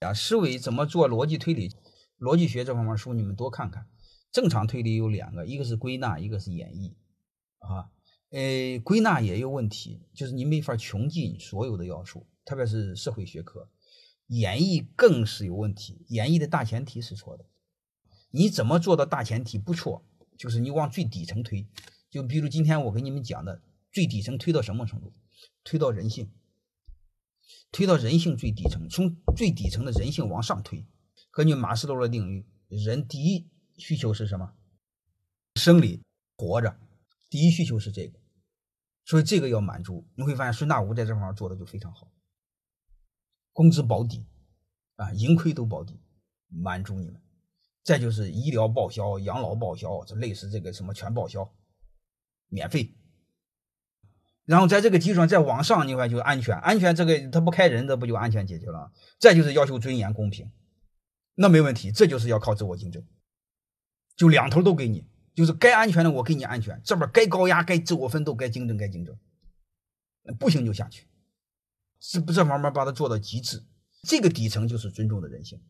啊，思维怎么做逻辑推理？逻辑学这方面书你们多看看。正常推理有两个，一个是归纳，一个是演绎，啊，呃，归纳也有问题，就是你没法穷尽所有的要素，特别是社会学科。演绎更是有问题，演绎的大前提是错的。你怎么做到大前提不错？就是你往最底层推，就比如今天我给你们讲的，最底层推到什么程度？推到人性，推到人性最底层，从最底层的人性往上推。根据马斯洛的定律，人第一需求是什么？生理，活着，第一需求是这个，所以这个要满足。你会发现孙大武在这方面做的就非常好，工资保底，啊，盈亏都保底，满足你们。再就是医疗报销、养老报销，这类似这个什么全报销，免费。然后在这个基础上再往上，你看就是安全，安全这个他不开人，这不就安全解决了？再就是要求尊严、公平。那没问题，这就是要靠自我竞争，就两头都给你，就是该安全的我给你安全，这边该高压、该自我奋斗、该竞争、该竞争，不行就下去，是不这方面把它做到极致，这个底层就是尊重的人性。